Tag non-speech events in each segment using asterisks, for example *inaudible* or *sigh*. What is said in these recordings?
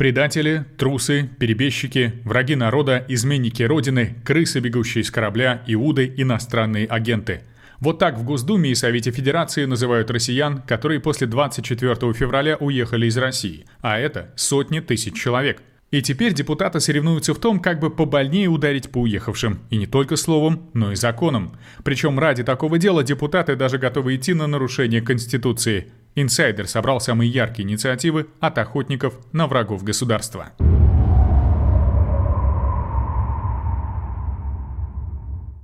Предатели, трусы, перебежчики, враги народа, изменники Родины, крысы, бегущие из корабля, иуды, иностранные агенты. Вот так в Госдуме и Совете Федерации называют россиян, которые после 24 февраля уехали из России. А это сотни тысяч человек. И теперь депутаты соревнуются в том, как бы побольнее ударить по уехавшим. И не только словом, но и законом. Причем ради такого дела депутаты даже готовы идти на нарушение Конституции. Инсайдер собрал самые яркие инициативы от охотников на врагов государства.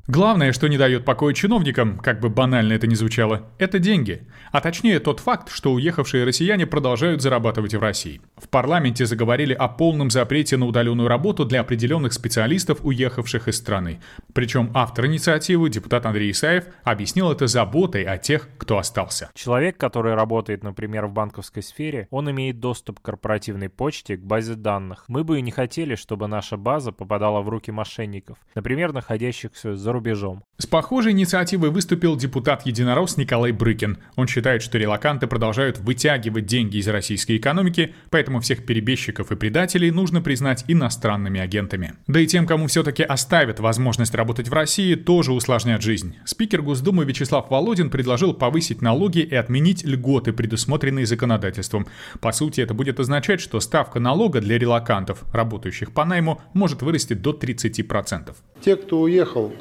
Главное, что не дает покоя чиновникам, как бы банально это ни звучало, это деньги. А точнее тот факт, что уехавшие россияне продолжают зарабатывать в России. В парламенте заговорили о полном запрете на удаленную работу для определенных специалистов, уехавших из страны. Причем автор инициативы, депутат Андрей Исаев, объяснил это заботой о тех, кто остался. Человек, который работает, например, в банковской сфере, он имеет доступ к корпоративной почте, к базе данных. Мы бы и не хотели, чтобы наша база попадала в руки мошенников, например, находящихся за рубежом. С похожей инициативой выступил депутат Единорос Николай Брыкин. Он считает, что релаканты продолжают вытягивать деньги из российской экономики, поэтому всех перебежчиков и предателей нужно признать иностранными агентами. Да и тем, кому все-таки оставят возможность работать в России, тоже усложнят жизнь. Спикер Госдумы Вячеслав Володин предложил повысить налоги и отменить льготы, предусмотренные законодательством. По сути, это будет означать, что ставка налога для релакантов, работающих по найму, может вырасти до 30%. Те, кто уехал,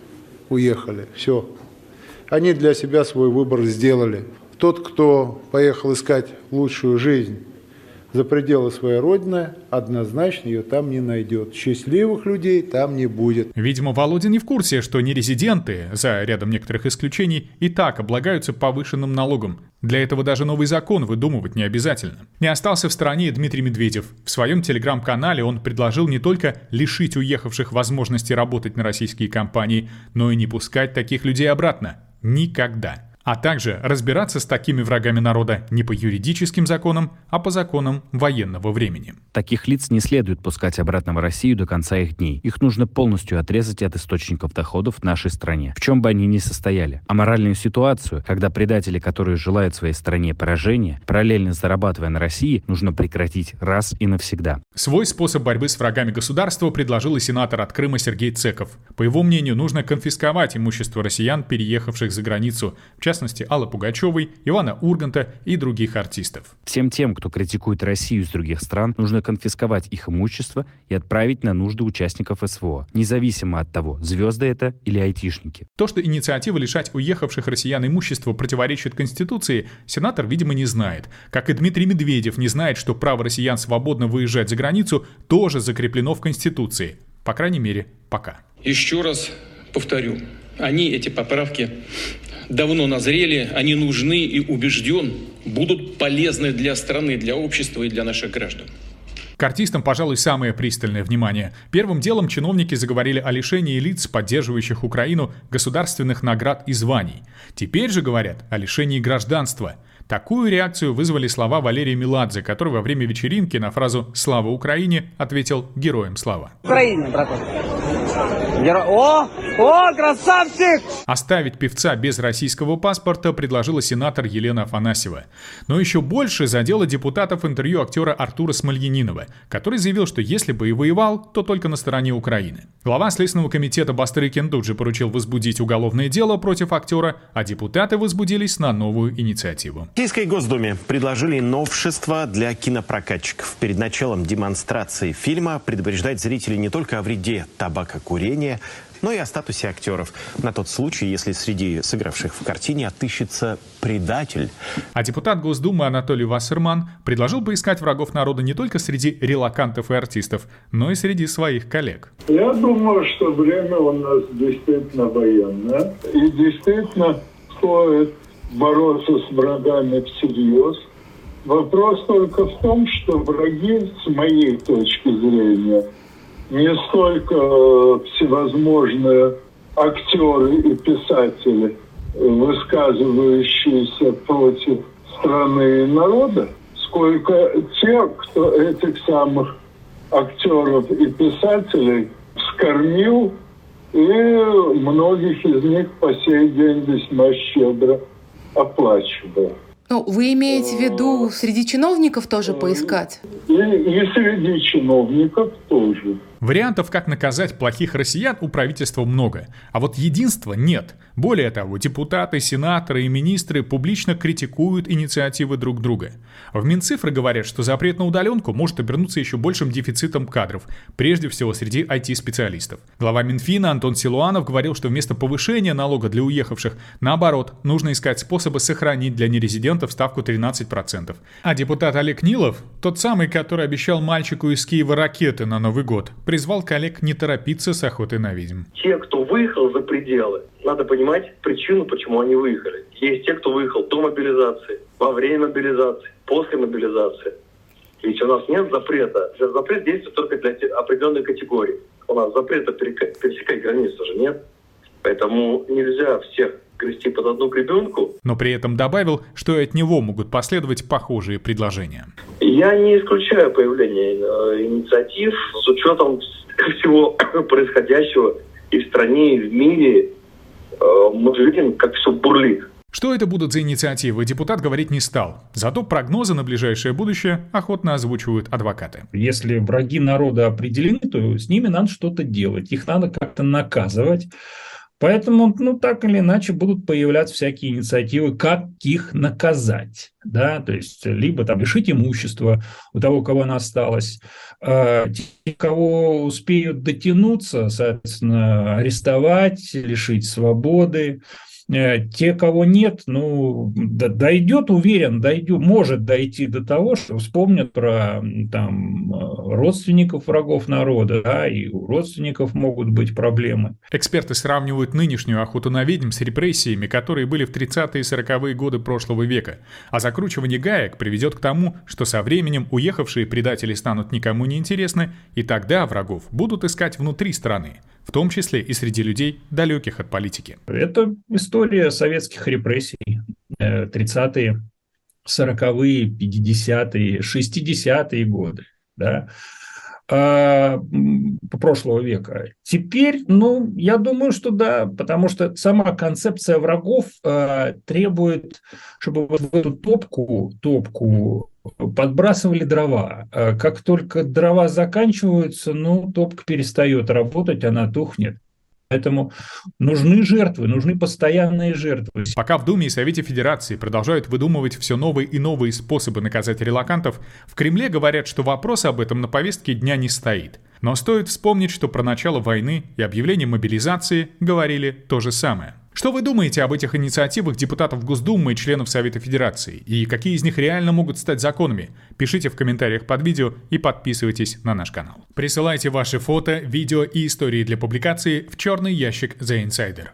уехали. Все. Они для себя свой выбор сделали. Тот, кто поехал искать лучшую жизнь за пределы своей родины, однозначно ее там не найдет. Счастливых людей там не будет. Видимо, Володя не в курсе, что нерезиденты, за рядом некоторых исключений, и так облагаются повышенным налогом. Для этого даже новый закон выдумывать не обязательно. Не остался в стороне Дмитрий Медведев. В своем телеграм-канале он предложил не только лишить уехавших возможности работать на российские компании, но и не пускать таких людей обратно. Никогда а также разбираться с такими врагами народа не по юридическим законам, а по законам военного времени. Таких лиц не следует пускать обратно в Россию до конца их дней. Их нужно полностью отрезать от источников доходов в нашей стране, в чем бы они ни состояли. А моральную ситуацию, когда предатели, которые желают своей стране поражения, параллельно зарабатывая на России, нужно прекратить раз и навсегда. Свой способ борьбы с врагами государства предложил и сенатор от Крыма Сергей Цеков. По его мнению, нужно конфисковать имущество россиян, переехавших за границу, в частности частности Аллы Пугачевой, Ивана Урганта и других артистов. Всем тем, кто критикует Россию из других стран, нужно конфисковать их имущество и отправить на нужды участников СВО, независимо от того, звезды это или айтишники. То, что инициатива лишать уехавших россиян имущества противоречит Конституции, сенатор, видимо, не знает. Как и Дмитрий Медведев не знает, что право россиян свободно выезжать за границу тоже закреплено в Конституции. По крайней мере, пока. Еще раз повторю, они, эти поправки, давно назрели, они нужны и убежден, будут полезны для страны, для общества и для наших граждан. К артистам, пожалуй, самое пристальное внимание. Первым делом чиновники заговорили о лишении лиц, поддерживающих Украину, государственных наград и званий. Теперь же говорят о лишении гражданства. Такую реакцию вызвали слова Валерия Меладзе, который во время вечеринки на фразу «Слава Украине» ответил «Героям слава». Украине, братан. Геро... О! О, красавчик! Оставить певца без российского паспорта предложила сенатор Елена Афанасьева. Но еще больше задело депутатов интервью актера Артура Смольянинова, который заявил, что если бы и воевал, то только на стороне Украины. Глава Следственного комитета Бастрыкин тут же поручил возбудить уголовное дело против актера, а депутаты возбудились на новую инициативу. В Российской Госдуме предложили новшества для кинопрокатчиков. Перед началом демонстрации фильма предупреждать зрителей не только о вреде табакокурения, но и о статусе актеров. На тот случай, если среди сыгравших в картине отыщется предатель. А депутат Госдумы Анатолий Вассерман предложил поискать врагов народа не только среди релакантов и артистов, но и среди своих коллег. Я думаю, что время у нас действительно военное. И действительно стоит бороться с врагами всерьез. Вопрос только в том, что враги, с моей точки зрения, не столько э, всевозможные актеры и писатели, высказывающиеся против страны и народа, сколько те, кто этих самых актеров и писателей скормил, и многих из них по сей день весьма щедро оплачивал. Ну, вы имеете в виду среди чиновников тоже поискать? И, и среди чиновников тоже. Вариантов, как наказать плохих россиян, у правительства много. А вот единства нет. Более того, депутаты, сенаторы и министры публично критикуют инициативы друг друга. В Минцифры говорят, что запрет на удаленку может обернуться еще большим дефицитом кадров, прежде всего среди IT-специалистов. Глава Минфина Антон Силуанов говорил, что вместо повышения налога для уехавших, наоборот, нужно искать способы сохранить для нерезидентов ставку 13%. А депутат Олег Нилов, тот самый, который обещал мальчику из Киева ракеты на Новый год, призвал коллег не торопиться с охотой на ведьм. Те, кто выехал за пределы, надо понимать причину, почему они выехали. Есть те, кто выехал до мобилизации, во время мобилизации, после мобилизации. Ведь у нас нет запрета. Запрет действует только для определенной категории. У нас запрета пересекать границу же нет. Поэтому нельзя всех грести под одну гребенку. Но при этом добавил, что и от него могут последовать похожие предложения. Я не исключаю появление э, инициатив с учетом *laughs* всего *coughs* происходящего и в стране, и в мире. Э, мы видим, как все бурлит. Что это будут за инициативы, депутат говорить не стал. Зато прогнозы на ближайшее будущее охотно озвучивают адвокаты. Если враги народа определены, то с ними надо что-то делать. Их надо как-то наказывать. Поэтому, ну, так или иначе будут появляться всякие инициативы, как их наказать, да, то есть либо там лишить имущества у того, кого оно осталось, э, те, кого успеют дотянуться, соответственно, арестовать, лишить свободы, те, кого нет, ну, дойдет, уверен, дойдет, может дойти до того, что вспомнят про там, родственников врагов народа, да, и у родственников могут быть проблемы. Эксперты сравнивают нынешнюю охоту на ведьм с репрессиями, которые были в 30-е и 40-е годы прошлого века. А закручивание гаек приведет к тому, что со временем уехавшие предатели станут никому не интересны, и тогда врагов будут искать внутри страны в том числе и среди людей, далеких от политики. Это история советских репрессий. 30-е, 40-е, 50-е, 60-е годы. Да? А, прошлого века. Теперь, ну, я думаю, что да, потому что сама концепция врагов э, требует, чтобы вот в эту топку, топку подбрасывали дрова. А как только дрова заканчиваются, ну, топка перестает работать, она тухнет. Поэтому нужны жертвы, нужны постоянные жертвы. Пока в Думе и Совете Федерации продолжают выдумывать все новые и новые способы наказать релакантов, в Кремле говорят, что вопрос об этом на повестке дня не стоит. Но стоит вспомнить, что про начало войны и объявление мобилизации говорили то же самое. Что вы думаете об этих инициативах депутатов Госдумы и членов Совета Федерации? И какие из них реально могут стать законами? Пишите в комментариях под видео и подписывайтесь на наш канал. Присылайте ваши фото, видео и истории для публикации в черный ящик The Insider.